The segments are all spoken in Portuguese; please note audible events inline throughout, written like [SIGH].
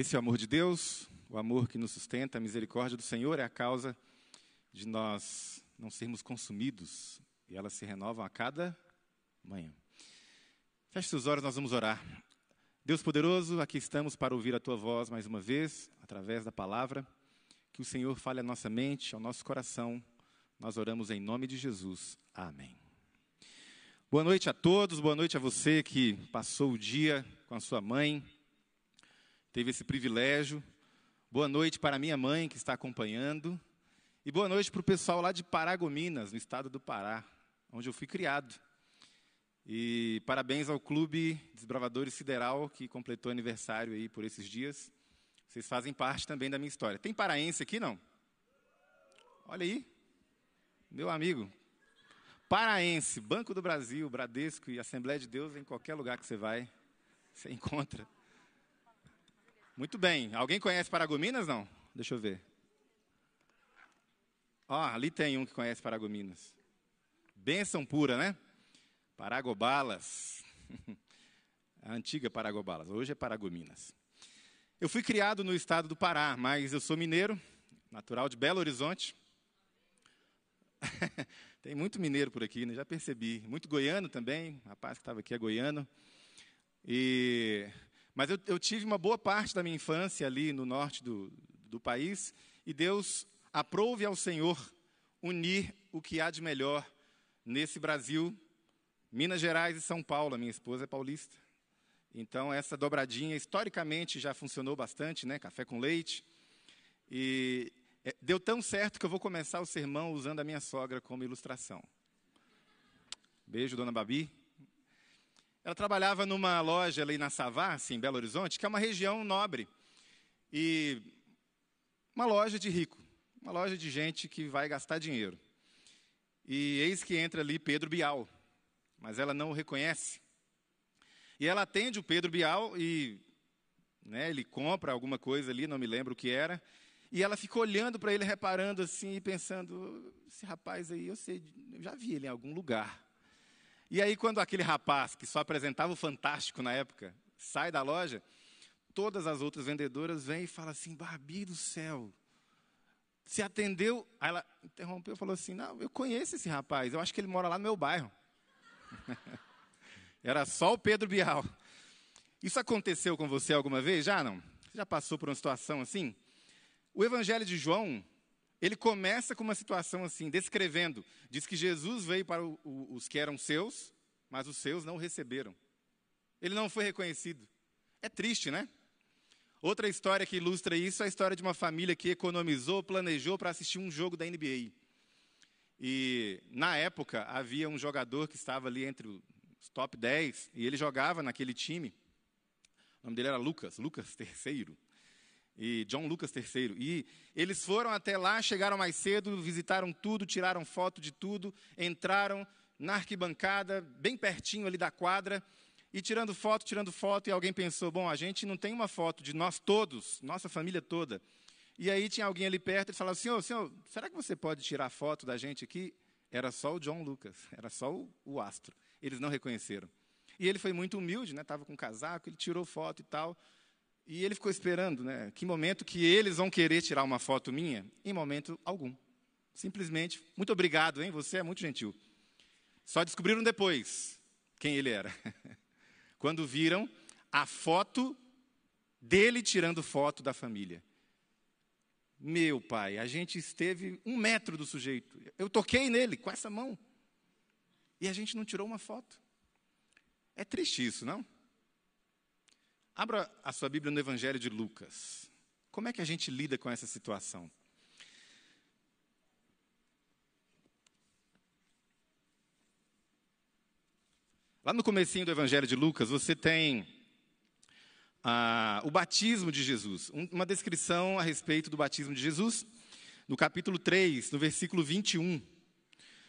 Esse é o amor de Deus, o amor que nos sustenta, a misericórdia do Senhor é a causa de nós não sermos consumidos e elas se renovam a cada manhã. Feche seus olhos, nós vamos orar. Deus poderoso, aqui estamos para ouvir a tua voz mais uma vez, através da palavra. Que o Senhor fale à nossa mente, ao nosso coração. Nós oramos em nome de Jesus. Amém. Boa noite a todos, boa noite a você que passou o dia com a sua mãe, teve esse privilégio. Boa noite para minha mãe que está acompanhando. E boa noite para o pessoal lá de Paragominas, no estado do Pará, onde eu fui criado. E parabéns ao Clube Desbravadores Sideral, que completou aniversário aí por esses dias. Vocês fazem parte também da minha história. Tem paraense aqui, não? Olha aí, meu amigo. Paraense, Banco do Brasil, Bradesco e Assembleia de Deus, em qualquer lugar que você vai, você encontra. Muito bem. Alguém conhece Paragominas, não? Deixa eu ver. Ó, oh, ali tem um que conhece Paragominas. Bênção pura, né? Paragobalas. [LAUGHS] A antiga Paragobalas. Hoje é Paragominas. Eu fui criado no estado do Pará, mas eu sou mineiro, natural de Belo Horizonte. [LAUGHS] tem muito mineiro por aqui, né? já percebi. Muito goiano também, rapaz que estava aqui é goiano. E... Mas eu, eu, tive uma boa parte da minha infância ali no norte do, do país, e Deus Aprove ao Senhor unir o que há de melhor nesse Brasil, Minas Gerais e São Paulo. A minha esposa é paulista. Então, essa dobradinha, historicamente, já funcionou bastante, né? Café com leite. E é, deu tão certo que eu vou começar o sermão usando a minha sogra como ilustração. Beijo, dona Babi. Ela trabalhava numa loja ali na Savassi, em Belo Horizonte, que é uma região nobre. E uma loja de rico. Uma loja de gente que vai gastar dinheiro. E eis que entra ali Pedro Bial, mas ela não o reconhece. E ela atende o Pedro Bial e né, ele compra alguma coisa ali, não me lembro o que era. E ela fica olhando para ele, reparando assim, e pensando: esse rapaz aí, eu sei, eu já vi ele em algum lugar. E aí, quando aquele rapaz, que só apresentava o Fantástico na época, sai da loja, todas as outras vendedoras vêm e falam assim: Barbi do céu, se atendeu, aí ela interrompeu e falou assim: Não, eu conheço esse rapaz, eu acho que ele mora lá no meu bairro. [LAUGHS] Era só o Pedro Bial. Isso aconteceu com você alguma vez? Já não? Você já passou por uma situação assim? O Evangelho de João, ele começa com uma situação assim, descrevendo. Diz que Jesus veio para o, o, os que eram seus, mas os seus não o receberam. Ele não foi reconhecido. É triste, né? Outra história que ilustra isso é a história de uma família que economizou, planejou para assistir um jogo da NBA. E, na época, havia um jogador que estava ali entre os top 10, e ele jogava naquele time. O nome dele era Lucas, Lucas III. E John Lucas III. E eles foram até lá, chegaram mais cedo, visitaram tudo, tiraram foto de tudo, entraram na arquibancada, bem pertinho ali da quadra, e tirando foto, tirando foto, e alguém pensou: bom, a gente não tem uma foto de nós todos, nossa família toda. E aí tinha alguém ali perto e falava: senhor, senhor, será que você pode tirar foto da gente aqui? Era só o John Lucas, era só o, o astro. Eles não reconheceram. E ele foi muito humilde, né? Estava com casaco, ele tirou foto e tal. E ele ficou esperando, né? Que momento que eles vão querer tirar uma foto minha? Em momento algum. Simplesmente, muito obrigado, hein? Você é muito gentil. Só descobriram depois quem ele era. [LAUGHS] quando viram a foto dele tirando foto da família. Meu pai, a gente esteve um metro do sujeito. Eu toquei nele com essa mão. E a gente não tirou uma foto. É triste isso, não? Abra a sua Bíblia no Evangelho de Lucas. Como é que a gente lida com essa situação? Lá no comecinho do Evangelho de Lucas, você tem ah, o batismo de Jesus, uma descrição a respeito do batismo de Jesus, no capítulo 3, no versículo 21.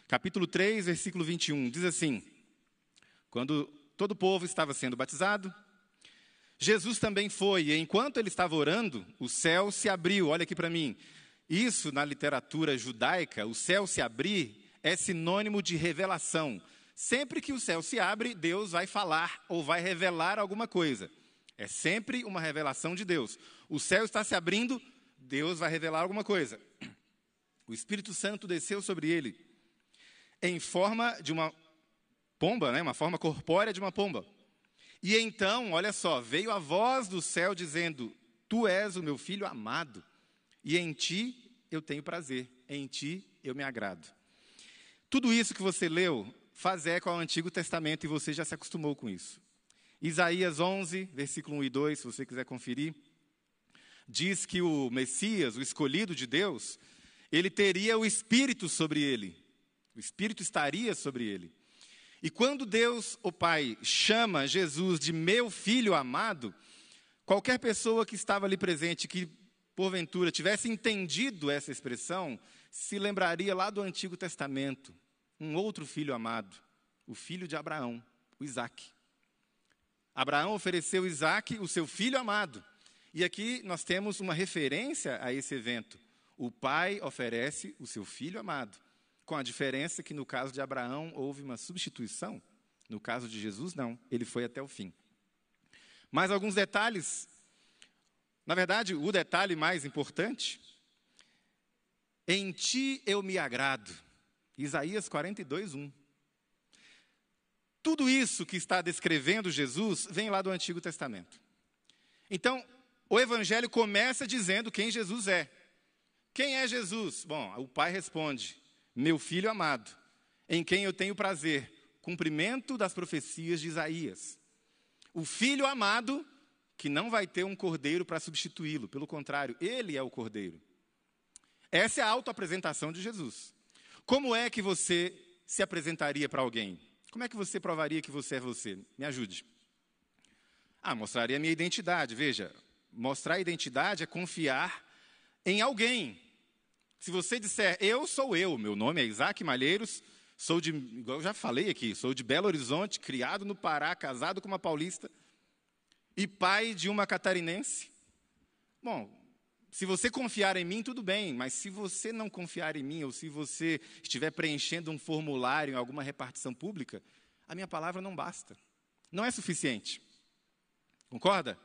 Capítulo 3, versículo 21, diz assim: Quando todo o povo estava sendo batizado, Jesus também foi, e enquanto ele estava orando, o céu se abriu. Olha aqui para mim. Isso, na literatura judaica, o céu se abrir é sinônimo de revelação. Sempre que o céu se abre, Deus vai falar ou vai revelar alguma coisa. É sempre uma revelação de Deus. O céu está se abrindo, Deus vai revelar alguma coisa. O Espírito Santo desceu sobre ele em forma de uma pomba, né? uma forma corpórea de uma pomba. E então, olha só, veio a voz do céu dizendo: Tu és o meu filho amado, e em ti eu tenho prazer, em ti eu me agrado. Tudo isso que você leu faz eco ao Antigo Testamento e você já se acostumou com isso. Isaías 11, versículo 1 e 2, se você quiser conferir, diz que o Messias, o escolhido de Deus, ele teria o Espírito sobre ele. O Espírito estaria sobre ele. E quando Deus, o Pai, chama Jesus de meu filho amado, qualquer pessoa que estava ali presente, que porventura tivesse entendido essa expressão, se lembraria lá do Antigo Testamento, um outro filho amado, o filho de Abraão, o Isaque. Abraão ofereceu Isaac, o seu filho amado. E aqui nós temos uma referência a esse evento. O pai oferece o seu filho amado, com a diferença que no caso de Abraão houve uma substituição, no caso de Jesus, não, ele foi até o fim. Mais alguns detalhes. Na verdade, o detalhe mais importante, em ti eu me agrado. Isaías 42, 1. Tudo isso que está descrevendo Jesus vem lá do Antigo Testamento. Então, o Evangelho começa dizendo quem Jesus é. Quem é Jesus? Bom, o Pai responde: Meu filho amado, em quem eu tenho prazer, cumprimento das profecias de Isaías. O filho amado, que não vai ter um cordeiro para substituí-lo, pelo contrário, ele é o cordeiro. Essa é a autoapresentação de Jesus. Como é que você se apresentaria para alguém? Como é que você provaria que você é você? Me ajude. Ah, mostraria a minha identidade. Veja, mostrar a identidade é confiar em alguém. Se você disser, eu sou eu, meu nome é Isaac Malheiros, sou de, igual eu já falei aqui, sou de Belo Horizonte, criado no Pará, casado com uma paulista e pai de uma catarinense. Bom, se você confiar em mim, tudo bem, mas se você não confiar em mim, ou se você estiver preenchendo um formulário em alguma repartição pública, a minha palavra não basta. Não é suficiente. Concorda?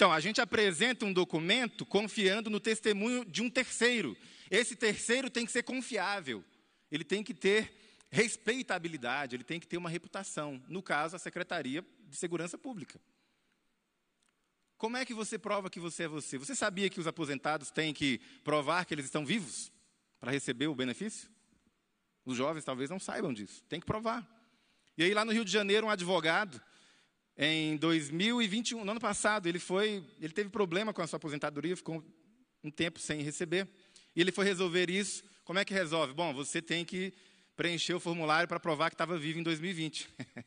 Então, a gente apresenta um documento confiando no testemunho de um terceiro. Esse terceiro tem que ser confiável. Ele tem que ter respeitabilidade, ele tem que ter uma reputação. No caso, a Secretaria de Segurança Pública. Como é que você prova que você é você? Você sabia que os aposentados têm que provar que eles estão vivos para receber o benefício? Os jovens talvez não saibam disso. Tem que provar. E aí lá no Rio de Janeiro, um advogado, em 2021, no ano passado, ele foi, ele teve problema com a sua aposentadoria, ficou um tempo sem receber. E ele foi resolver isso. Como é que resolve? Bom, você tem que preencher o formulário para provar que estava vivo em 2020. [LAUGHS]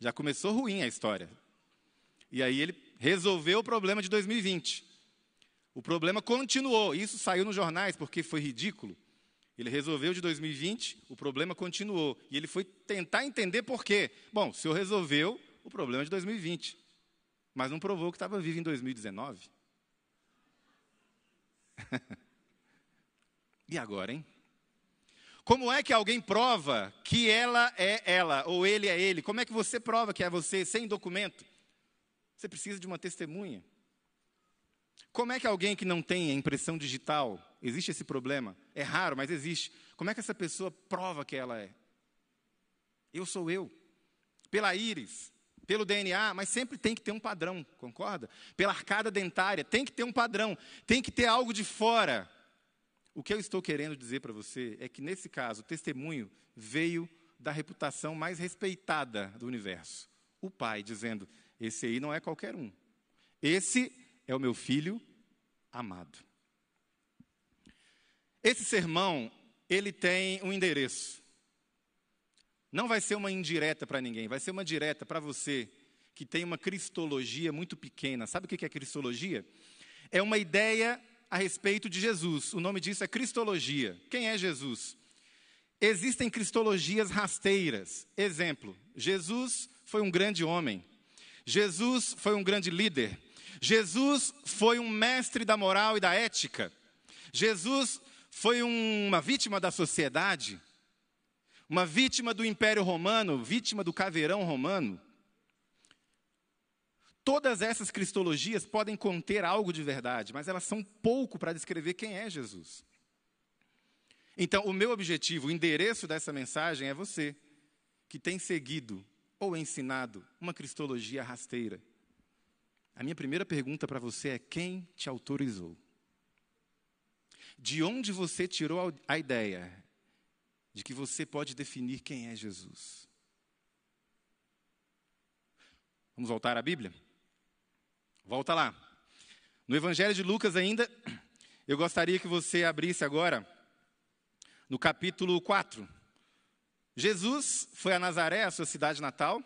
Já começou ruim a história. E aí ele resolveu o problema de 2020. O problema continuou. Isso saiu nos jornais porque foi ridículo. Ele resolveu de 2020, o problema continuou. E ele foi tentar entender por quê. Bom, o senhor resolveu o problema de 2020, mas não provou que estava vivo em 2019. [LAUGHS] e agora, hein? Como é que alguém prova que ela é ela ou ele é ele? Como é que você prova que é você sem documento? Você precisa de uma testemunha. Como é que alguém que não tem a impressão digital, existe esse problema? É raro, mas existe. Como é que essa pessoa prova que ela é? Eu sou eu. Pela íris, pelo DNA, mas sempre tem que ter um padrão, concorda? Pela arcada dentária, tem que ter um padrão, tem que ter algo de fora. O que eu estou querendo dizer para você é que, nesse caso, o testemunho veio da reputação mais respeitada do universo. O pai dizendo: esse aí não é qualquer um. Esse é o meu filho amado. Esse sermão, ele tem um endereço. Não vai ser uma indireta para ninguém, vai ser uma direta para você que tem uma cristologia muito pequena. Sabe o que é cristologia? É uma ideia a respeito de Jesus. O nome disso é cristologia. Quem é Jesus? Existem cristologias rasteiras. Exemplo: Jesus foi um grande homem. Jesus foi um grande líder. Jesus foi um mestre da moral e da ética. Jesus foi uma vítima da sociedade, uma vítima do Império Romano, vítima do caveirão romano. Todas essas cristologias podem conter algo de verdade, mas elas são pouco para descrever quem é Jesus. Então, o meu objetivo, o endereço dessa mensagem é você, que tem seguido ou ensinado uma cristologia rasteira. A minha primeira pergunta para você é: quem te autorizou? De onde você tirou a ideia de que você pode definir quem é Jesus? Vamos voltar à Bíblia? Volta lá. No Evangelho de Lucas, ainda, eu gostaria que você abrisse agora no capítulo 4. Jesus foi a Nazaré, a sua cidade natal,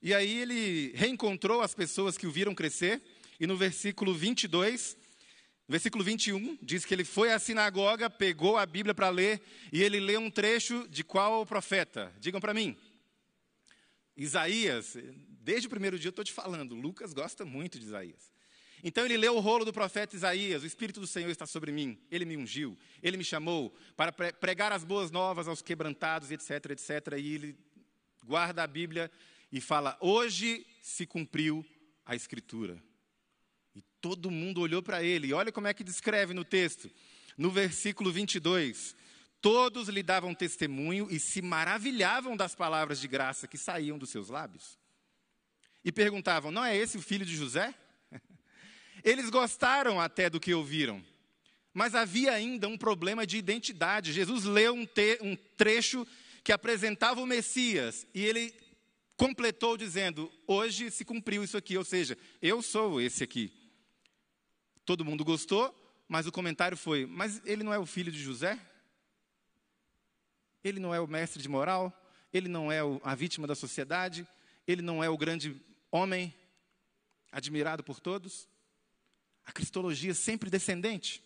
e aí ele reencontrou as pessoas que o viram crescer, e no versículo 22, versículo 21, diz que ele foi à sinagoga, pegou a Bíblia para ler, e ele leu um trecho de qual profeta? Digam para mim. Isaías, desde o primeiro dia eu estou te falando, Lucas gosta muito de Isaías. Então ele leu o rolo do profeta Isaías: O Espírito do Senhor está sobre mim, ele me ungiu, ele me chamou para pregar as boas novas aos quebrantados, etc, etc. E ele guarda a Bíblia e fala: Hoje se cumpriu a Escritura. Todo mundo olhou para ele. E olha como é que descreve no texto, no versículo 22. Todos lhe davam testemunho e se maravilhavam das palavras de graça que saíam dos seus lábios. E perguntavam: Não é esse o filho de José? [LAUGHS] Eles gostaram até do que ouviram, mas havia ainda um problema de identidade. Jesus leu um, te, um trecho que apresentava o Messias e ele completou dizendo: Hoje se cumpriu isso aqui, ou seja, eu sou esse aqui. Todo mundo gostou, mas o comentário foi: Mas ele não é o filho de José? Ele não é o mestre de moral? Ele não é a vítima da sociedade? Ele não é o grande homem admirado por todos? A cristologia sempre descendente.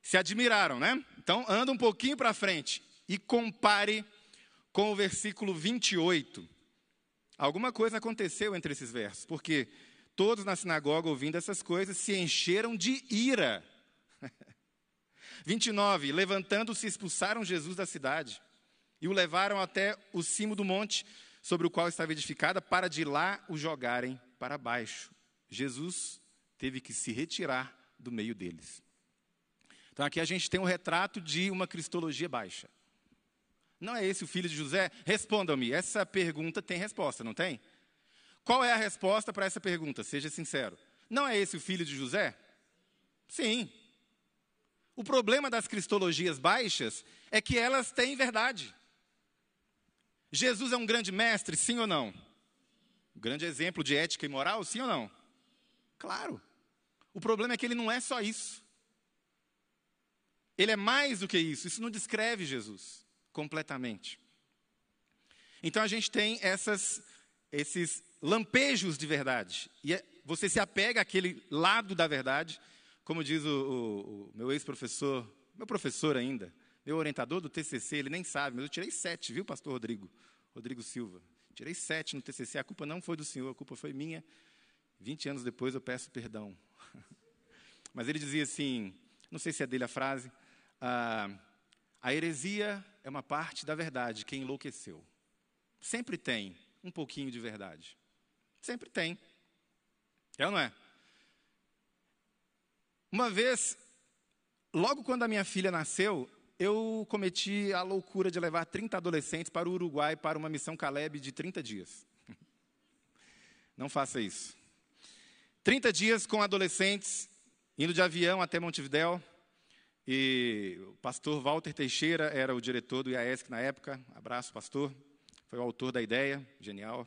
Se admiraram, né? Então, anda um pouquinho para frente e compare com o versículo 28. Alguma coisa aconteceu entre esses versos, porque todos na sinagoga, ouvindo essas coisas, se encheram de ira. [LAUGHS] 29. Levantando-se, expulsaram Jesus da cidade e o levaram até o cimo do monte sobre o qual estava edificada, para de lá o jogarem para baixo. Jesus teve que se retirar do meio deles. Então aqui a gente tem um retrato de uma cristologia baixa. Não é esse o filho de José? Respondam-me, essa pergunta tem resposta, não tem? Qual é a resposta para essa pergunta? Seja sincero. Não é esse o filho de José? Sim. O problema das cristologias baixas é que elas têm verdade. Jesus é um grande mestre, sim ou não? Um grande exemplo de ética e moral, sim ou não? Claro. O problema é que ele não é só isso. Ele é mais do que isso. Isso não descreve Jesus completamente. Então a gente tem essas, esses lampejos de verdade. E é, você se apega àquele lado da verdade como diz o, o, o meu ex-professor, meu professor ainda, meu orientador do TCC, ele nem sabe, mas eu tirei sete, viu, pastor Rodrigo? Rodrigo Silva. Tirei sete no TCC, a culpa não foi do senhor, a culpa foi minha. Vinte anos depois eu peço perdão. [LAUGHS] Mas ele dizia assim, não sei se é dele a frase, ah, a heresia é uma parte da verdade que enlouqueceu. Sempre tem um pouquinho de verdade. Sempre tem. É ou não é? Uma vez, logo quando a minha filha nasceu, eu cometi a loucura de levar 30 adolescentes para o Uruguai para uma missão Caleb de 30 dias. [LAUGHS] Não faça isso. 30 dias com adolescentes, indo de avião até Montevidéu. E o pastor Walter Teixeira era o diretor do IAESC na época. Abraço, pastor. Foi o autor da ideia, genial.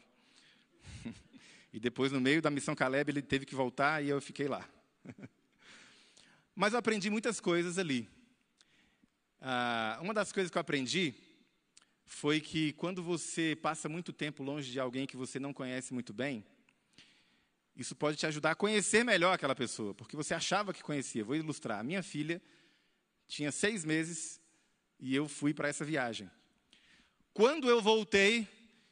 [LAUGHS] E depois, no meio da missão Caleb, ele teve que voltar e eu fiquei lá. [LAUGHS] Mas eu aprendi muitas coisas ali. Ah, uma das coisas que eu aprendi foi que quando você passa muito tempo longe de alguém que você não conhece muito bem, isso pode te ajudar a conhecer melhor aquela pessoa, porque você achava que conhecia. Vou ilustrar. A minha filha tinha seis meses e eu fui para essa viagem. Quando eu voltei,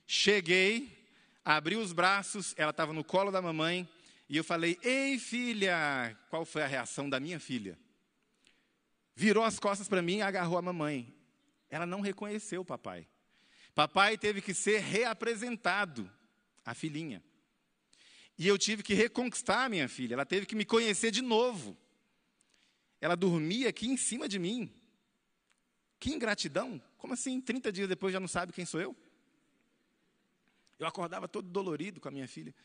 cheguei, abri os braços, ela estava no colo da mamãe, e eu falei: Ei, filha! Qual foi a reação da minha filha? Virou as costas para mim e agarrou a mamãe. Ela não reconheceu o papai. Papai teve que ser reapresentado à filhinha. E eu tive que reconquistar a minha filha, ela teve que me conhecer de novo. Ela dormia aqui em cima de mim. Que ingratidão! Como assim, 30 dias depois já não sabe quem sou eu? Eu acordava todo dolorido com a minha filha.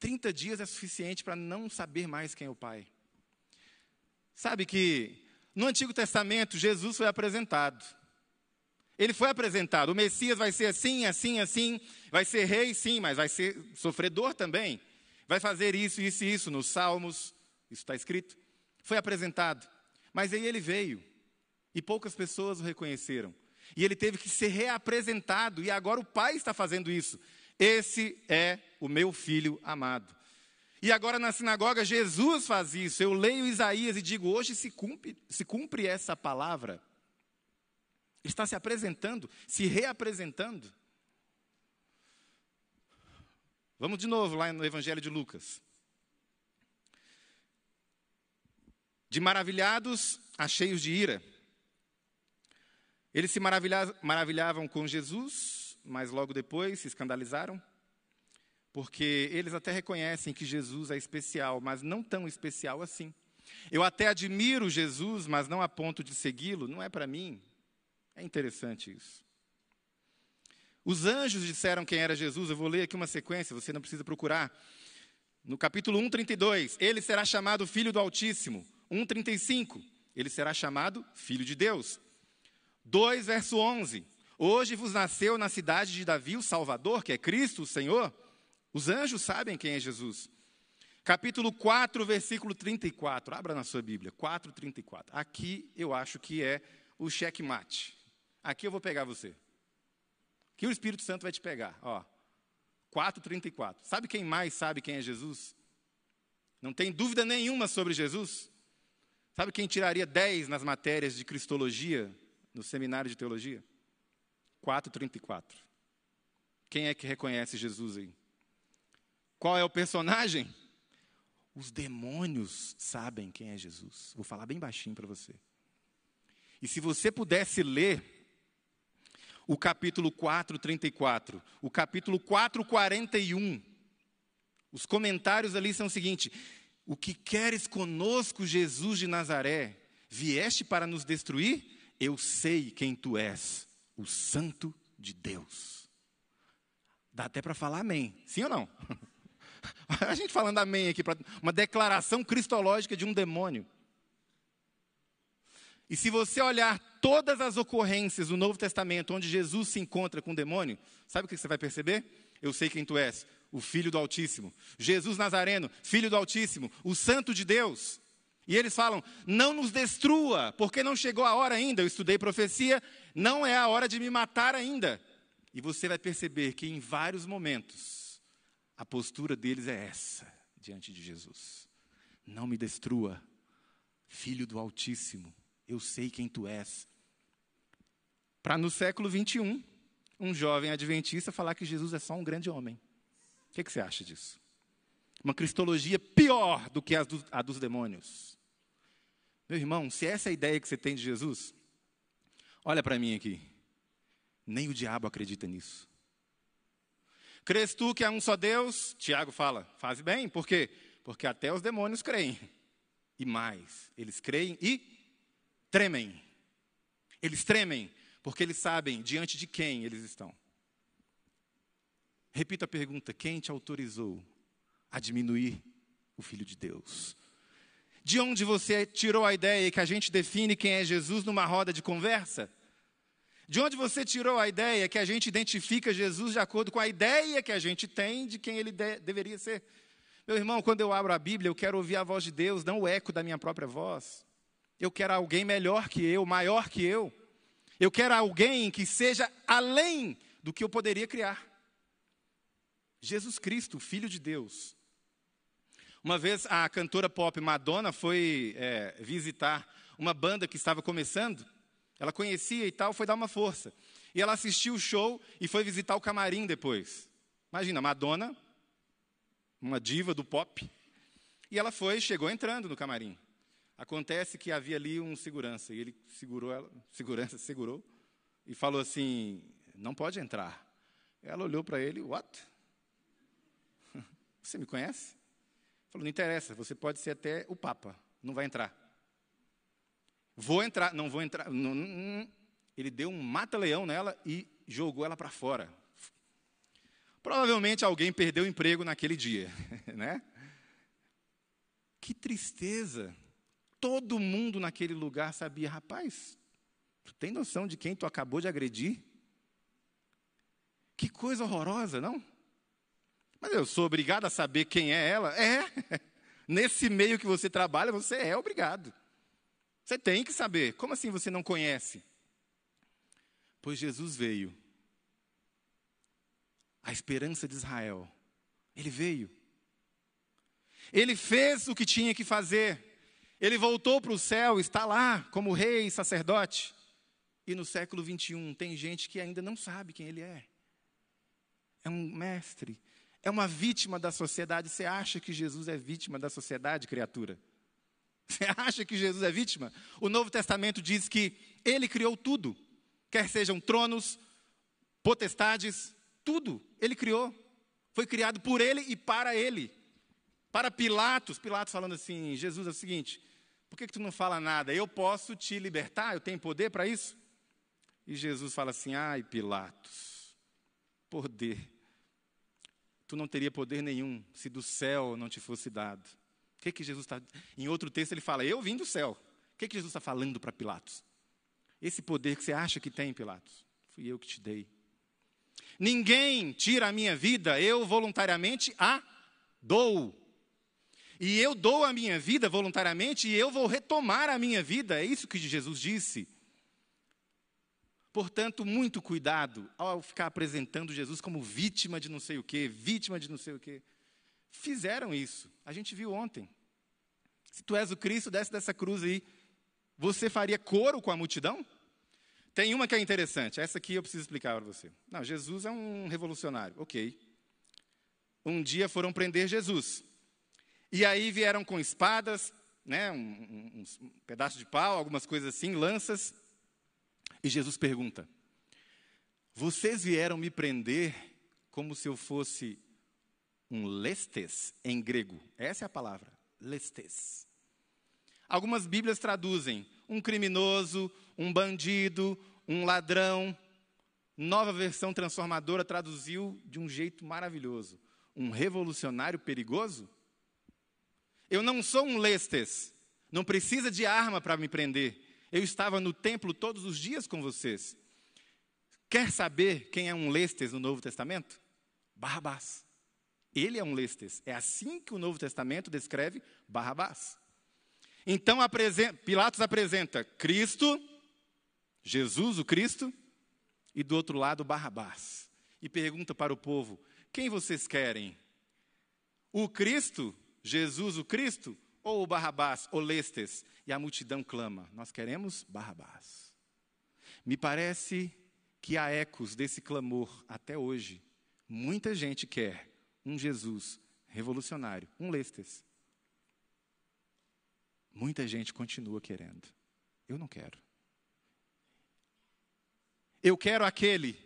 30 dias é suficiente para não saber mais quem é o pai. Sabe que no Antigo Testamento Jesus foi apresentado. Ele foi apresentado. O Messias vai ser assim, assim, assim. Vai ser rei, sim, mas vai ser sofredor também. Vai fazer isso, isso e isso nos Salmos. Isso está escrito. Foi apresentado. Mas aí ele veio. E poucas pessoas o reconheceram. E ele teve que ser reapresentado. E agora o Pai está fazendo isso. Esse é o meu filho amado. E agora na sinagoga Jesus faz isso. Eu leio Isaías e digo: hoje se cumpre, se cumpre essa palavra. Está se apresentando, se reapresentando. Vamos de novo lá no Evangelho de Lucas. De maravilhados a cheios de ira. Eles se maravilhavam com Jesus, mas logo depois se escandalizaram, porque eles até reconhecem que Jesus é especial, mas não tão especial assim. Eu até admiro Jesus, mas não a ponto de segui-lo, não é para mim. É interessante isso. Os anjos disseram quem era Jesus, eu vou ler aqui uma sequência, você não precisa procurar. No capítulo 1:32, ele será chamado filho do Altíssimo. 1:35, ele será chamado filho de Deus. 2, verso 11. Hoje vos nasceu na cidade de Davi o Salvador, que é Cristo, o Senhor. Os anjos sabem quem é Jesus. Capítulo 4, versículo 34. Abra na sua Bíblia, 4, 34. Aqui eu acho que é o checkmate. Aqui eu vou pegar você. Aqui o Espírito Santo vai te pegar. Ó, 4,34. Sabe quem mais sabe quem é Jesus? Não tem dúvida nenhuma sobre Jesus? Sabe quem tiraria 10 nas matérias de Cristologia no seminário de teologia? 4,34. Quem é que reconhece Jesus aí? Qual é o personagem? Os demônios sabem quem é Jesus. Vou falar bem baixinho para você. E se você pudesse ler o capítulo 4, 34, o capítulo 4, 41, os comentários ali são o seguinte: O que queres conosco, Jesus de Nazaré? Vieste para nos destruir? Eu sei quem tu és, o Santo de Deus. Dá até para falar amém, sim ou não? [LAUGHS] A gente falando amém aqui, para uma declaração cristológica de um demônio. E se você olhar todas as ocorrências do Novo Testamento onde Jesus se encontra com o demônio, sabe o que você vai perceber? Eu sei quem tu és, o Filho do Altíssimo. Jesus Nazareno, Filho do Altíssimo, o Santo de Deus. E eles falam: não nos destrua, porque não chegou a hora ainda. Eu estudei profecia, não é a hora de me matar ainda. E você vai perceber que em vários momentos, a postura deles é essa, diante de Jesus: não me destrua, filho do Altíssimo, eu sei quem tu és. Para no século 21, um jovem adventista falar que Jesus é só um grande homem. O que, que você acha disso? Uma cristologia pior do que a, do, a dos demônios. Meu irmão, se essa é a ideia que você tem de Jesus, olha para mim aqui. Nem o diabo acredita nisso. Crês tu que há um só Deus? Tiago fala, faz bem, por quê? Porque até os demônios creem. E mais, eles creem e tremem. Eles tremem porque eles sabem diante de quem eles estão. Repita a pergunta: quem te autorizou a diminuir o Filho de Deus. De onde você tirou a ideia que a gente define quem é Jesus numa roda de conversa? De onde você tirou a ideia que a gente identifica Jesus de acordo com a ideia que a gente tem de quem ele de deveria ser? Meu irmão, quando eu abro a Bíblia, eu quero ouvir a voz de Deus, não o eco da minha própria voz. Eu quero alguém melhor que eu, maior que eu. Eu quero alguém que seja além do que eu poderia criar. Jesus Cristo, Filho de Deus, uma vez a cantora pop Madonna foi é, visitar uma banda que estava começando. Ela conhecia e tal, foi dar uma força. E ela assistiu o show e foi visitar o camarim depois. Imagina, Madonna, uma diva do pop. E ela foi, chegou entrando no camarim. Acontece que havia ali um segurança, e ele segurou ela, [LAUGHS] segurança segurou, e falou assim: não pode entrar. Ela olhou para ele, what? [LAUGHS] Você me conhece? Falou: Não interessa, você pode ser até o Papa, não vai entrar. Vou entrar, não vou entrar. Não, não, ele deu um mata-leão nela e jogou ela para fora. Provavelmente alguém perdeu o emprego naquele dia, [LAUGHS] né? Que tristeza. Todo mundo naquele lugar sabia, rapaz, tu tem noção de quem tu acabou de agredir? Que coisa horrorosa, não? Mas eu sou obrigado a saber quem é ela? É. [LAUGHS] Nesse meio que você trabalha, você é obrigado. Você tem que saber. Como assim você não conhece? Pois Jesus veio. A esperança de Israel. Ele veio. Ele fez o que tinha que fazer. Ele voltou para o céu, está lá como rei e sacerdote. E no século 21 tem gente que ainda não sabe quem ele é. É um mestre, é uma vítima da sociedade. Você acha que Jesus é vítima da sociedade, criatura? Você acha que Jesus é vítima? O Novo Testamento diz que ele criou tudo, quer sejam tronos, potestades, tudo, ele criou. Foi criado por ele e para ele. Para Pilatos, Pilatos falando assim: Jesus é o seguinte, por que, que tu não fala nada? Eu posso te libertar, eu tenho poder para isso? E Jesus fala assim: ai, Pilatos, poder. Tu não teria poder nenhum se do céu não te fosse dado. O que, que Jesus está. Em outro texto ele fala: Eu vim do céu. O que, que Jesus está falando para Pilatos? Esse poder que você acha que tem, Pilatos, fui eu que te dei. Ninguém tira a minha vida, eu voluntariamente a dou. E eu dou a minha vida voluntariamente e eu vou retomar a minha vida. É isso que Jesus disse. Portanto, muito cuidado ao ficar apresentando Jesus como vítima de não sei o quê, vítima de não sei o quê. Fizeram isso. A gente viu ontem. Se tu és o Cristo, desce dessa cruz aí. Você faria coro com a multidão? Tem uma que é interessante. Essa aqui eu preciso explicar para você. Não, Jesus é um revolucionário. Ok. Um dia foram prender Jesus. E aí vieram com espadas, né, um, um, um pedaço de pau, algumas coisas assim, lanças. E Jesus pergunta: Vocês vieram me prender como se eu fosse um lestes em grego? Essa é a palavra, lestes. Algumas Bíblias traduzem um criminoso, um bandido, um ladrão. Nova versão transformadora traduziu de um jeito maravilhoso: um revolucionário perigoso. Eu não sou um lestes, não precisa de arma para me prender. Eu estava no templo todos os dias com vocês. Quer saber quem é um lestes no Novo Testamento? Barrabás. Ele é um lestes. É assim que o Novo Testamento descreve Barrabás. Então Pilatos apresenta Cristo, Jesus o Cristo, e do outro lado Barrabás. E pergunta para o povo: quem vocês querem? O Cristo Jesus o Cristo ou Barrabás, ou Lestes? E a multidão clama: Nós queremos Barrabás. Me parece que há ecos desse clamor até hoje. Muita gente quer um Jesus revolucionário, um Lestes. Muita gente continua querendo. Eu não quero. Eu quero aquele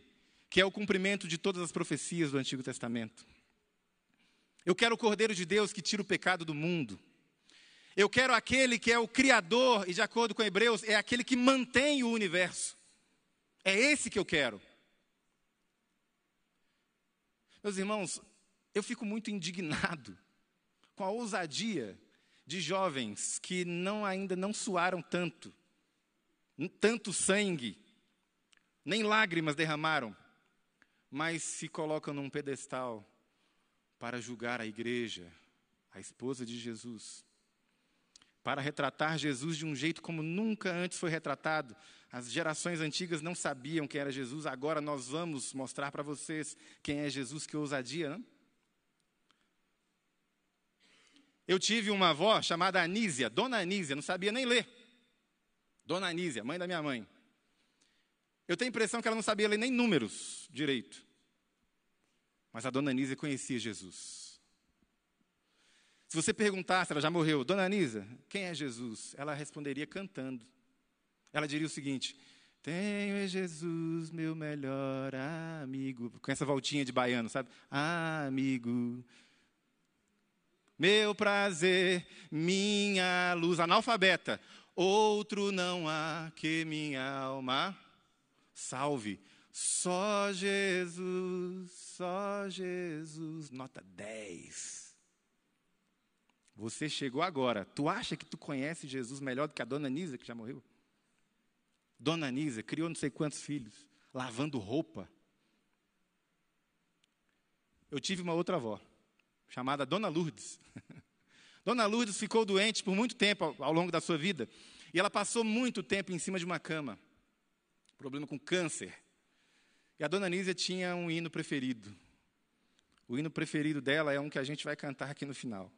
que é o cumprimento de todas as profecias do Antigo Testamento. Eu quero o Cordeiro de Deus que tira o pecado do mundo. Eu quero aquele que é o Criador, e de acordo com Hebreus, é aquele que mantém o universo. É esse que eu quero. Meus irmãos, eu fico muito indignado com a ousadia de jovens que não ainda não suaram tanto, tanto sangue, nem lágrimas derramaram, mas se colocam num pedestal para julgar a igreja, a esposa de Jesus, para retratar Jesus de um jeito como nunca antes foi retratado. As gerações antigas não sabiam quem era Jesus, agora nós vamos mostrar para vocês quem é Jesus, que ousadia, não? Eu tive uma avó chamada Anísia, Dona Anísia, não sabia nem ler. Dona Anísia, mãe da minha mãe. Eu tenho a impressão que ela não sabia ler nem números direito. Mas a dona Anísia conhecia Jesus. Se você perguntasse, ela já morreu, dona Anísia, quem é Jesus? Ela responderia cantando. Ela diria o seguinte: Tenho é Jesus, meu melhor amigo. Com essa voltinha de baiano, sabe? amigo. meu prazer, minha luz. Analfabeta. Outro não há que minha alma salve. Só Jesus, só Jesus. Nota 10. Você chegou agora. Tu acha que tu conhece Jesus melhor do que a dona Nisa, que já morreu? Dona Nisa criou não sei quantos filhos, lavando roupa. Eu tive uma outra avó, chamada Dona Lourdes. [LAUGHS] Dona Lourdes ficou doente por muito tempo ao, longo da sua vida. E ela passou muito tempo em cima de uma cama. Problema com câncer. E a dona Nízia tinha um hino preferido. O hino preferido dela é um que a gente vai cantar aqui no final.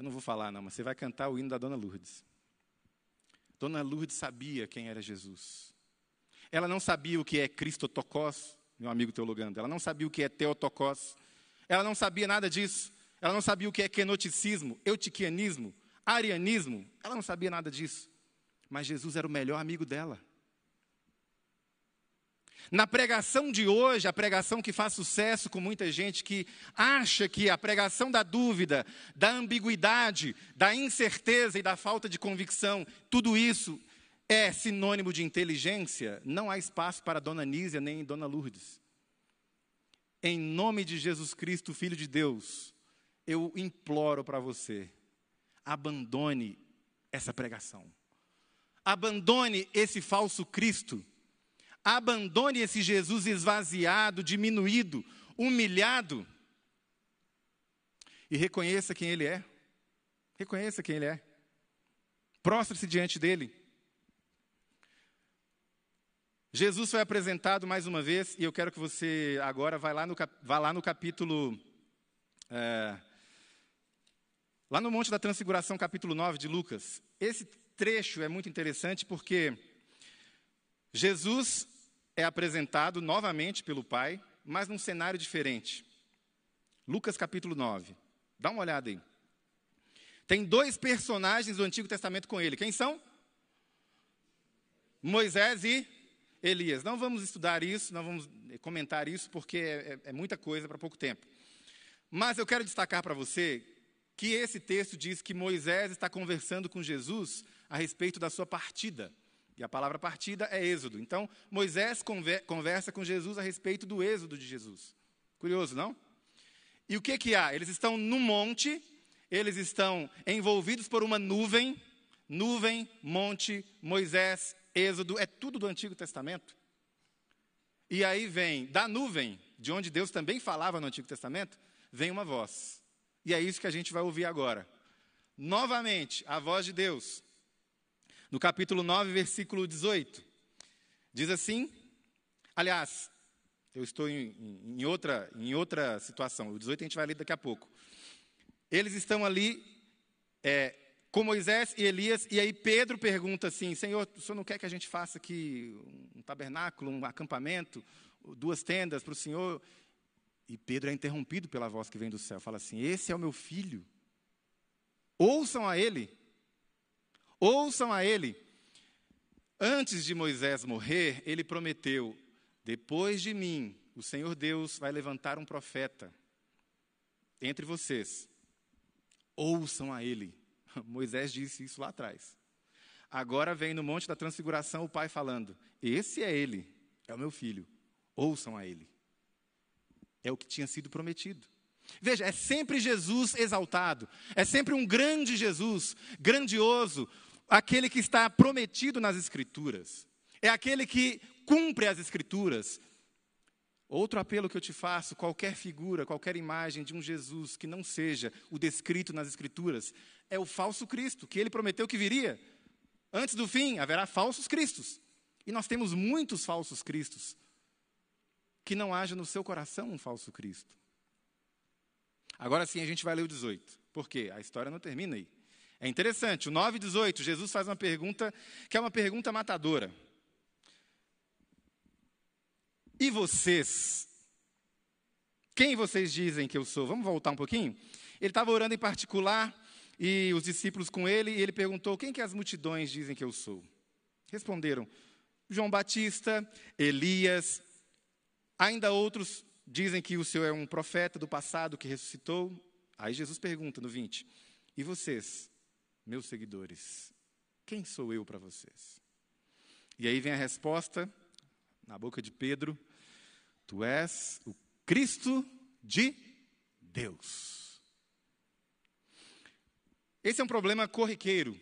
Eu não vou falar, não, mas você vai cantar o hino da dona Lourdes. Dona Lourdes sabia quem era Jesus. Ela não sabia o que é Cristotocós, meu amigo teologando. Ela não sabia o que é Teotocós. Ela não sabia nada disso. Ela não sabia o que é kenoticismo, eutiquianismo, arianismo. Ela não sabia nada disso. Mas Jesus era o melhor amigo dela. Na pregação de hoje, a pregação que faz sucesso com muita gente que acha que a pregação da dúvida, da ambiguidade, da incerteza e da falta de convicção, tudo isso é sinônimo de inteligência, não há espaço para Dona Nízia nem Dona Lourdes. Em nome de Jesus Cristo, Filho de Deus, eu imploro para você, abandone essa pregação. Abandone esse falso Cristo Abandone esse Jesus esvaziado, diminuído, humilhado e reconheça quem Ele é. Reconheça quem Ele é. Prostre-se diante dele. Jesus foi apresentado mais uma vez, e eu quero que você agora vá lá no, vá lá no capítulo. É, lá no Monte da Transfiguração, capítulo 9 de Lucas. Esse trecho é muito interessante porque Jesus é apresentado novamente pelo Pai, mas num cenário diferente. Lucas capítulo 9. Dá uma olhada aí. Tem dois personagens do Antigo Testamento com ele. Quem são? Moisés e Elias. Não vamos estudar isso, não vamos comentar isso, porque é, é, é muita coisa para pouco tempo. Mas eu quero destacar para você que esse texto diz que Moisés está conversando com Jesus a respeito da sua partida. E a palavra partida é êxodo. Então, Moisés conversa com Jesus a respeito do êxodo de Jesus. Curioso, não? E o que que há? Eles estão no monte, eles estão envolvidos por uma nuvem, nuvem, monte, Moisés, êxodo, é tudo do Antigo Testamento. E aí vem, da nuvem, de onde Deus também falava no Antigo Testamento, vem uma voz. E é isso que a gente vai ouvir agora. Novamente, a voz de Deus no capítulo 9, versículo 18. Diz assim: aliás, eu estou em, em, outra, em outra situação, o 18 a gente vai ler daqui a pouco. Eles estão ali é, com Moisés e Elias, e aí Pedro pergunta assim: Senhor, o senhor não quer que a gente faça aqui um tabernáculo, um acampamento, duas tendas para o senhor? E Pedro é interrompido pela voz que vem do céu, fala assim: Esse é o meu filho, ouçam a ele. Ouçam a ele. Antes de Moisés morrer, ele prometeu: depois de mim, o Senhor Deus vai levantar um profeta entre vocês. Ouçam a ele. [LAUGHS] Moisés disse isso lá atrás. Agora vem no Monte da Transfiguração o pai falando: Esse é ele, é o meu filho. Ouçam a ele. É o que tinha sido prometido. Veja, é sempre Jesus exaltado, é sempre um grande Jesus, grandioso, aquele que está prometido nas Escrituras, é aquele que cumpre as Escrituras. Outro apelo que eu te faço: qualquer figura, qualquer imagem de um Jesus que não seja o descrito nas Escrituras, é o falso Cristo, que ele prometeu que viria. Antes do fim, haverá falsos cristos. E nós temos muitos falsos cristos. Que não haja no seu coração um falso Cristo. Agora sim a gente vai ler o 18. Por quê? A história não termina aí. É interessante, o 9 e 18, Jesus faz uma pergunta que é uma pergunta matadora. E vocês? Quem vocês dizem que eu sou? Vamos voltar um pouquinho? Ele estava orando em particular e os discípulos com ele, e ele perguntou: Quem que as multidões dizem que eu sou? Responderam: João Batista, Elias, ainda outros dizem que o Senhor é um profeta do passado que ressuscitou. Aí Jesus pergunta no 20: E vocês, meus seguidores, quem sou eu para vocês? E aí vem a resposta na boca de Pedro: Tu és o Cristo de Deus. Esse é um problema corriqueiro.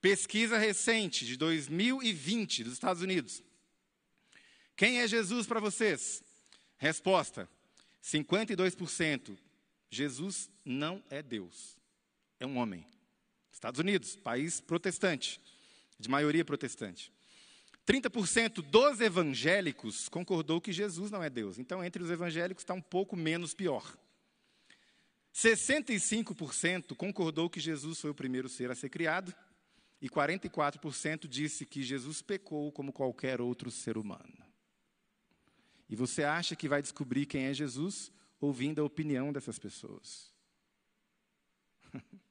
Pesquisa recente de 2020 dos Estados Unidos. Quem é Jesus para vocês? Resposta: 52%. Jesus não é Deus, é um homem. Estados Unidos, país protestante, de maioria protestante. 30% dos evangélicos concordou que Jesus não é Deus. Então, entre os evangélicos está um pouco menos pior. 65% concordou que Jesus foi o primeiro ser a ser criado. E 44% disse que Jesus pecou como qualquer outro ser humano. E você acha que vai descobrir quem é Jesus ouvindo a opinião dessas pessoas? [LAUGHS]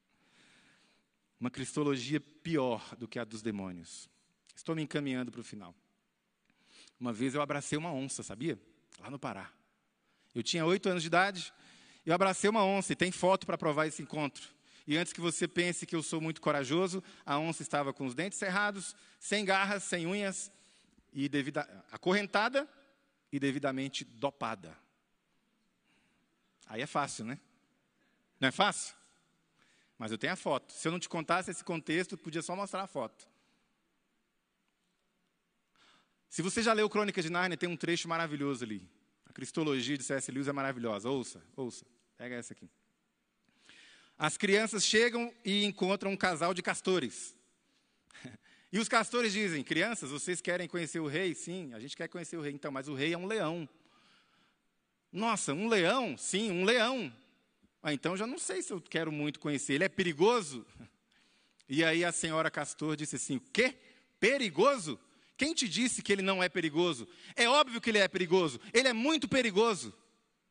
Uma cristologia pior do que a dos demônios. Estou me encaminhando para o final. Uma vez eu abracei uma onça, sabia? Lá no Pará. Eu tinha oito anos de idade, eu abracei uma onça e tem foto para provar esse encontro. E antes que você pense que eu sou muito corajoso, a onça estava com os dentes cerrados, sem garras, sem unhas, e devida, acorrentada e devidamente dopada. Aí é fácil, né? Não é fácil? Mas eu tenho a foto. Se eu não te contasse esse contexto, podia só mostrar a foto. Se você já leu Crônica de Nárnia, tem um trecho maravilhoso ali. A cristologia de C.S. Lewis é maravilhosa. Ouça, ouça. Pega essa aqui. As crianças chegam e encontram um casal de castores. [LAUGHS] E os castores dizem: Crianças, vocês querem conhecer o rei? Sim, a gente quer conhecer o rei. Então, mas o rei é um leão. Nossa, um leão? Sim, um leão. Ah, então já não sei se eu quero muito conhecer. Ele é perigoso? E aí a senhora castor disse assim: O quê? Perigoso? Quem te disse que ele não é perigoso? É óbvio que ele é perigoso. Ele é muito perigoso.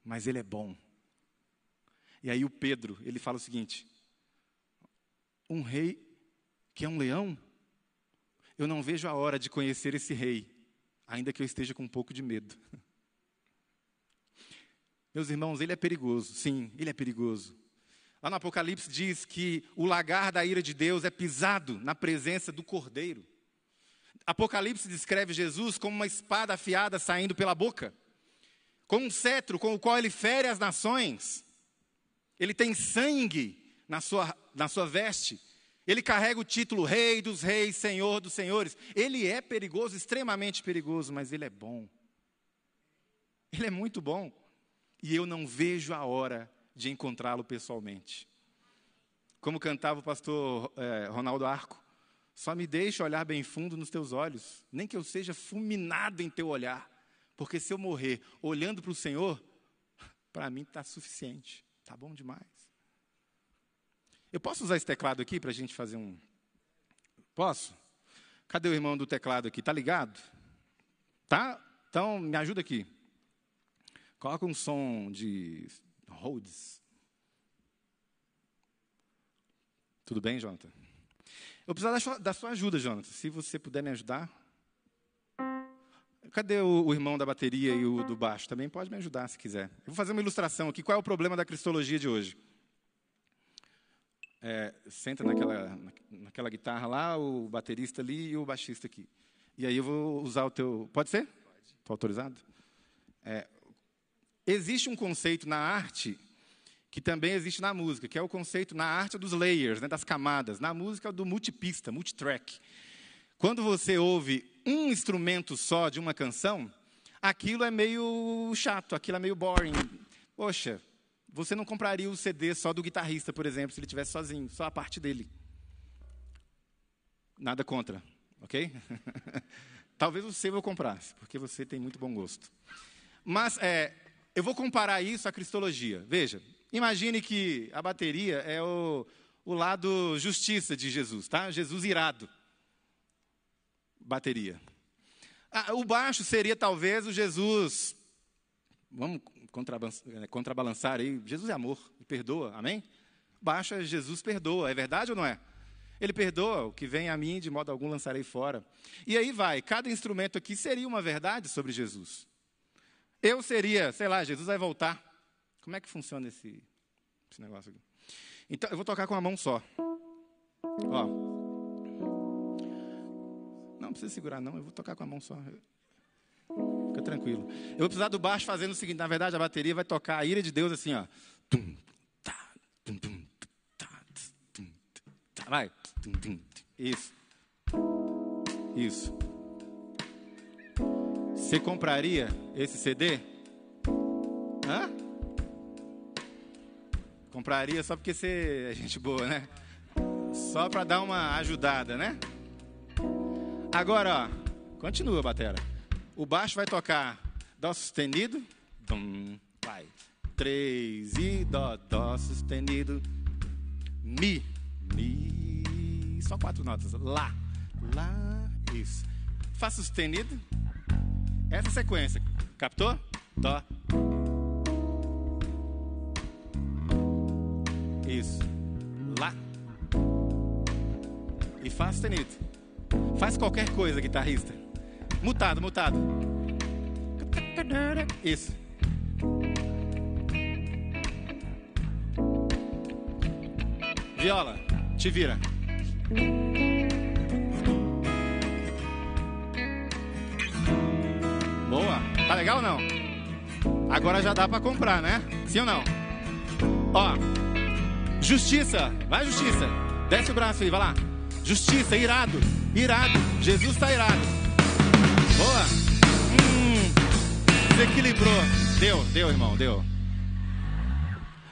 Mas ele é bom. E aí o Pedro, ele fala o seguinte: Um rei que é um leão? Eu não vejo a hora de conhecer esse rei, ainda que eu esteja com um pouco de medo. [LAUGHS] Meus irmãos, ele é perigoso. Sim, ele é perigoso. Lá no Apocalipse diz que o lagar da ira de Deus é pisado na presença do Cordeiro. Apocalipse descreve Jesus como uma espada afiada saindo pela boca, com um cetro com o qual ele fere as nações. Ele tem sangue na sua, na sua veste. Ele carrega o título Rei dos Reis, Senhor dos Senhores. Ele é perigoso, extremamente perigoso, mas ele é bom. Ele é muito bom. E eu não vejo a hora de encontrá-lo pessoalmente. Como cantava o pastor é, Ronaldo Arco, só me deixa olhar bem fundo nos teus olhos, nem que eu seja fulminado em teu olhar, porque se eu morrer olhando para o Senhor, para mim está suficiente, está bom demais. Eu posso usar esse teclado aqui para a gente fazer um. Posso? Cadê o irmão do teclado aqui? Tá ligado? Tá? Então me ajuda aqui. Coloca um som de Rhodes. Tudo bem, Jonathan? Eu preciso da sua, da sua ajuda, Jonathan. Se você puder me ajudar. Cadê o, o, irmão da bateria e o do baixo? Também pode me ajudar se quiser. Eu vou fazer uma ilustração aqui. Qual é o problema da cristologia de hoje? É, senta naquela, naquela guitarra lá, o baterista ali e o baixista aqui. E aí eu vou usar o teu. Pode ser? Estou autorizado? É, existe um conceito na arte que também existe na música, que é o conceito na arte dos layers, né, das camadas. Na música, do multipista, multitrack. Quando você ouve um instrumento só de uma canção, aquilo é meio chato, aquilo é meio boring. Poxa, você não compraria o CD só do guitarrista, por exemplo, se ele estivesse sozinho, só a parte dele. Nada contra, ok? [LAUGHS] Talvez seu eu comprasse, porque você tem muito bom gosto. Mas é, eu vou comparar isso à cristologia. Veja, Imagine que a bateria é o, o lado justiça de Jesus, tá? Jesus irado. Bateria. Ah, o baixo seria talvez o Jesus. Vamos é, contrabalançar aí. Jesus é amor, perdoa, amém? Baixo é Jesus perdoa, é verdade ou não é? Ele perdoa, o que vem a mim de modo algum lançarei fora. E aí vai, cada instrumento aqui seria uma verdade sobre Jesus. Eu seria, sei lá, Jesus vai voltar. Como é que funciona esse, esse negócio aqui? Então, eu vou tocar com a mão só. Ó. Não, não precisa segurar, não. Eu vou tocar com a mão só. Fica tranquilo. Eu vou precisar do baixo fazendo o seguinte: na verdade, a bateria vai tocar a ira de Deus assim, ó. Vai. Isso. Isso. Você compraria esse CD? Hã? Compraria só porque você é gente boa, né? Só para dar uma ajudada, né? Agora, ó, continua, batera. O baixo vai tocar dó sustenido, dum, vai. Três e dó, dó sustenido, mi, mi, só quatro notas. Lá, lá, isso. Fá sustenido. Essa sequência, captou? Dó. Isso. Lá. E Fá sustenido. Faz qualquer coisa, guitarrista. Mutado, mutado. Isso. Viola, te vira. Legal ou não? Agora já dá para comprar, né? Sim ou não? Ó. Justiça. Vai, justiça. Desce o braço aí, vai lá. Justiça, irado. Irado. Jesus está irado. Boa. Hum. Desequilibrou. Deu, deu, irmão, deu.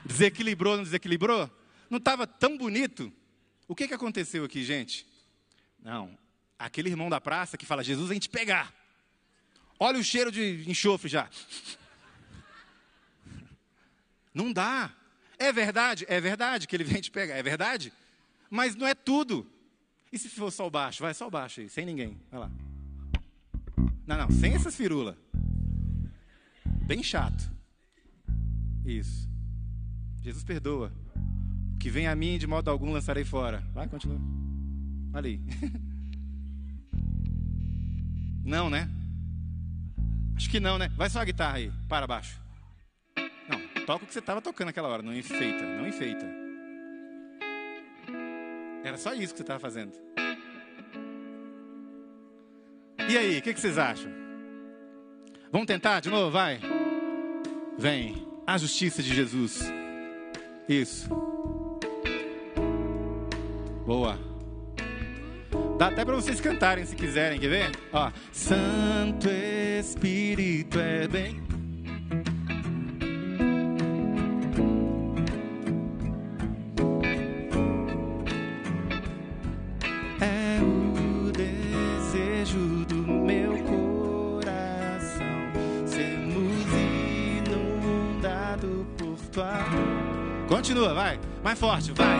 Desequilibrou, não desequilibrou? Não estava tão bonito? O que, que aconteceu aqui, gente? Não. Aquele irmão da praça que fala, Jesus vem te pegar. Olha o cheiro de enxofre já. Não dá. É verdade? É verdade que ele vem te pegar. É verdade? Mas não é tudo. E se for só o baixo? Vai só o baixo aí, sem ninguém. Vai lá. Não, não, sem essas firulas. Bem chato. Isso. Jesus perdoa. O que vem a mim, de modo algum lançarei fora. Vai, continua. Ali. [LAUGHS] Não, né? Acho que não, né? Vai só a guitarra aí, para baixo. Não, toca o que você estava tocando naquela hora, não enfeita, não enfeita. Era só isso que você estava fazendo. E aí, o que, que vocês acham? Vamos tentar de novo? Vai. Vem. A justiça de Jesus. Isso. Boa. Dá até para vocês cantarem se quiserem, quer ver? Ó. Santo Espírito é bem. É o desejo do meu coração sermos inundados por tua. Continua, vai. Mais forte, vai.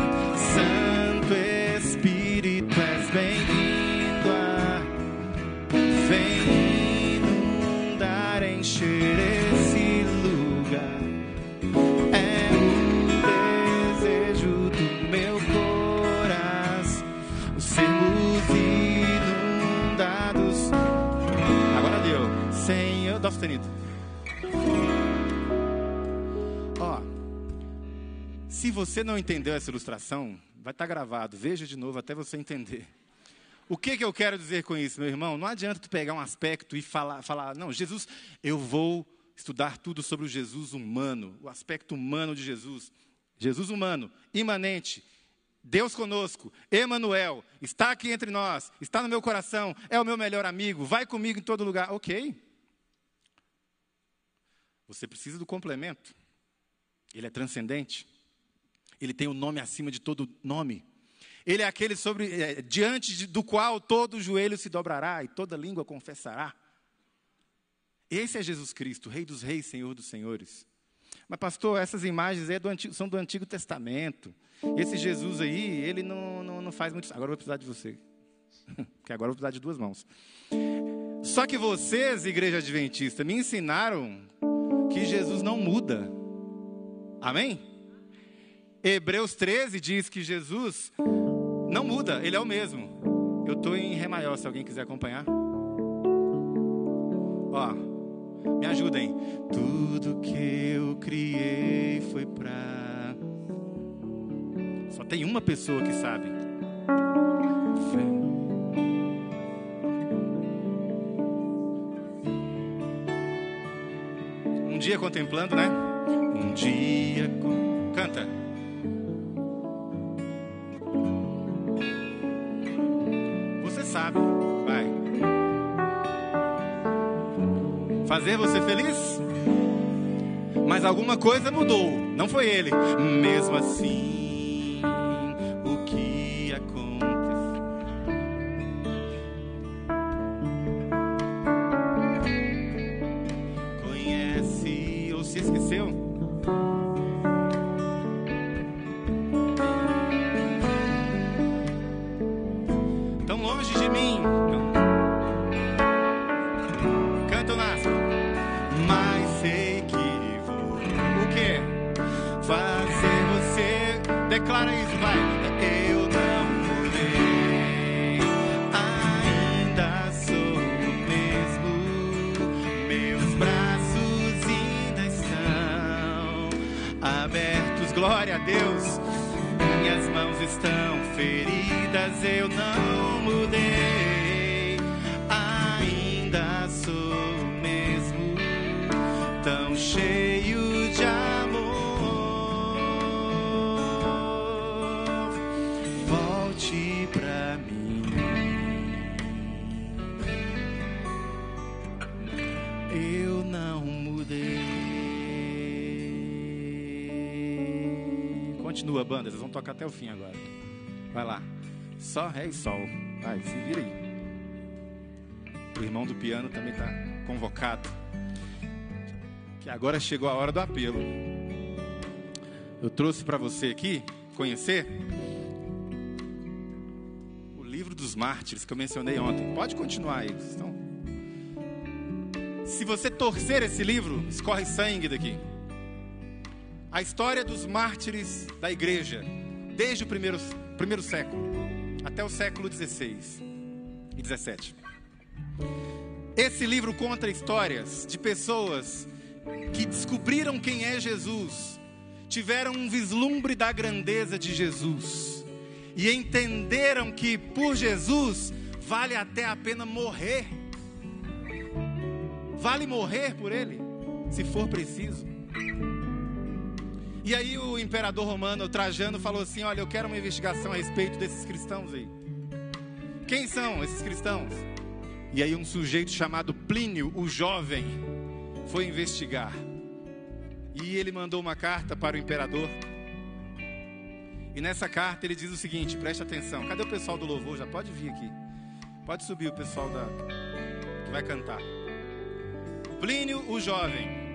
Não entendeu essa ilustração, vai estar gravado. Veja de novo até você entender. O que, que eu quero dizer com isso, meu irmão? Não adianta tu pegar um aspecto e falar, falar, não, Jesus, eu vou estudar tudo sobre o Jesus humano, o aspecto humano de Jesus. Jesus humano, imanente, Deus conosco, Emanuel, está aqui entre nós, está no meu coração, é o meu melhor amigo, vai comigo em todo lugar. Ok. Você precisa do complemento. Ele é transcendente. Ele tem o um nome acima de todo nome. Ele é aquele sobre, é, diante de, do qual todo joelho se dobrará e toda língua confessará. Esse é Jesus Cristo, Rei dos Reis, Senhor dos Senhores. Mas, pastor, essas imagens é do antigo, são do Antigo Testamento. Esse Jesus aí, ele não, não, não faz muito. Agora eu vou precisar de você. [LAUGHS] Porque agora eu vou precisar de duas mãos. Só que vocês, igreja adventista, me ensinaram que Jesus não muda. Amém? Hebreus 13 diz que Jesus não muda, ele é o mesmo. Eu estou em Ré maior, se alguém quiser acompanhar. Ó, me ajudem. Tudo que eu criei foi pra. Só tem uma pessoa que sabe. Um dia contemplando, né? Um dia. Canta. Sabe. Vai. Fazer você feliz? Mas alguma coisa mudou. Não foi ele. Mesmo assim, Vão tocar até o fim agora. Vai lá. Só ré e sol. Vai, se vira aí. O irmão do piano também está convocado. Que agora chegou a hora do apelo. Eu trouxe para você aqui conhecer o livro dos mártires que eu mencionei ontem. Pode continuar aí. Estão... Se você torcer esse livro, escorre sangue daqui. A história dos mártires da igreja, desde o primeiro, primeiro século até o século 16 e 17. Esse livro conta histórias de pessoas que descobriram quem é Jesus, tiveram um vislumbre da grandeza de Jesus e entenderam que por Jesus vale até a pena morrer. Vale morrer por ele, se for preciso. E aí o imperador romano Trajano falou assim: "Olha, eu quero uma investigação a respeito desses cristãos aí. Quem são esses cristãos?" E aí um sujeito chamado Plínio, o jovem, foi investigar. E ele mandou uma carta para o imperador. E nessa carta ele diz o seguinte: preste atenção. Cadê o pessoal do louvor? Já pode vir aqui. Pode subir o pessoal da que vai cantar. Plínio, o jovem.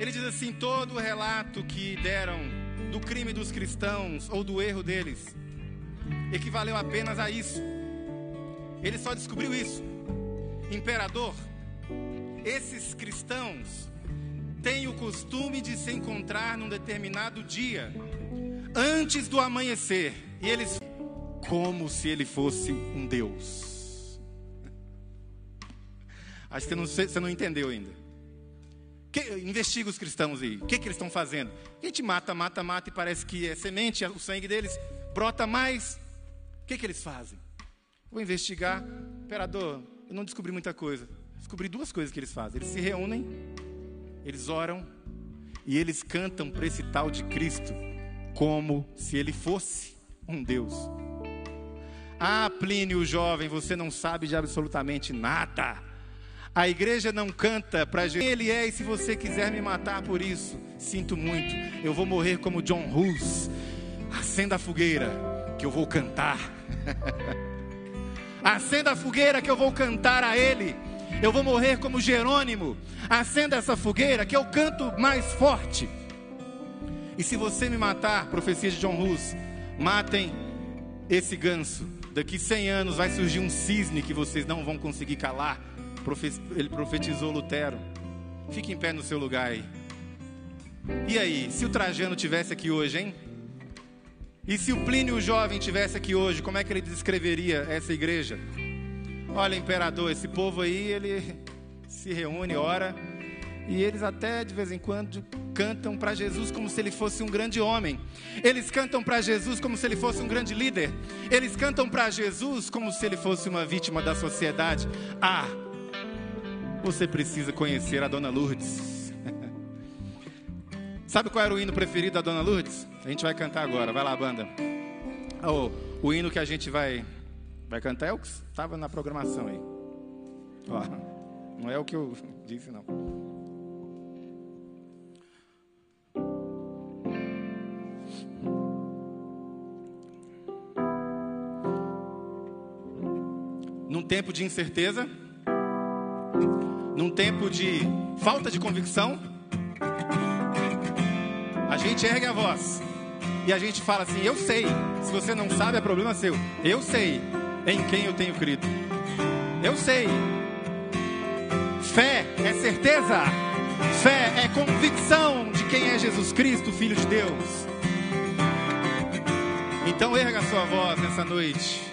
Ele diz assim: todo o relato que deram do crime dos cristãos ou do erro deles equivaleu apenas a isso. Ele só descobriu isso. Imperador, esses cristãos têm o costume de se encontrar num determinado dia, antes do amanhecer, e eles como se ele fosse um Deus. Acho que você não, você não entendeu ainda. Que, investiga os cristãos aí. O que, que eles estão fazendo? A gente mata, mata, mata e parece que é semente, o sangue deles brota mais. O que, que eles fazem? Vou investigar. Imperador, eu não descobri muita coisa. Descobri duas coisas que eles fazem. Eles se reúnem, eles oram e eles cantam para esse tal de Cristo como se ele fosse um Deus. Ah, Plínio jovem, você não sabe de absolutamente nada. A igreja não canta para quem ele é e se você quiser me matar por isso, sinto muito. Eu vou morrer como John Hus. Acenda a fogueira que eu vou cantar. [LAUGHS] Acenda a fogueira que eu vou cantar a ele. Eu vou morrer como Jerônimo. Acenda essa fogueira que eu canto mais forte. E se você me matar, profecia de John Hus, matem esse ganso. Daqui 100 anos vai surgir um cisne que vocês não vão conseguir calar. Ele profetizou Lutero. Fique em pé no seu lugar aí. E aí, se o Trajano tivesse aqui hoje, hein? E se o Plínio o jovem tivesse aqui hoje, como é que ele descreveria essa igreja? Olha, imperador, esse povo aí, ele se reúne, ora, E eles até de vez em quando cantam para Jesus como se ele fosse um grande homem. Eles cantam para Jesus como se ele fosse um grande líder. Eles cantam para Jesus como se ele fosse uma vítima da sociedade. Ah, você precisa conhecer a Dona Lourdes. [LAUGHS] Sabe qual era o hino preferido da Dona Lourdes? A gente vai cantar agora. Vai lá, banda. Oh, o hino que a gente vai vai cantar é o que estava na programação aí. Oh, não é o que eu [LAUGHS] disse não. num tempo de incerteza, num tempo de falta de convicção, a gente ergue a voz e a gente fala assim: Eu sei. Se você não sabe, é problema seu. Eu sei em quem eu tenho crido. Eu sei. Fé é certeza. Fé é convicção de quem é Jesus Cristo, Filho de Deus. Então erga a sua voz nessa noite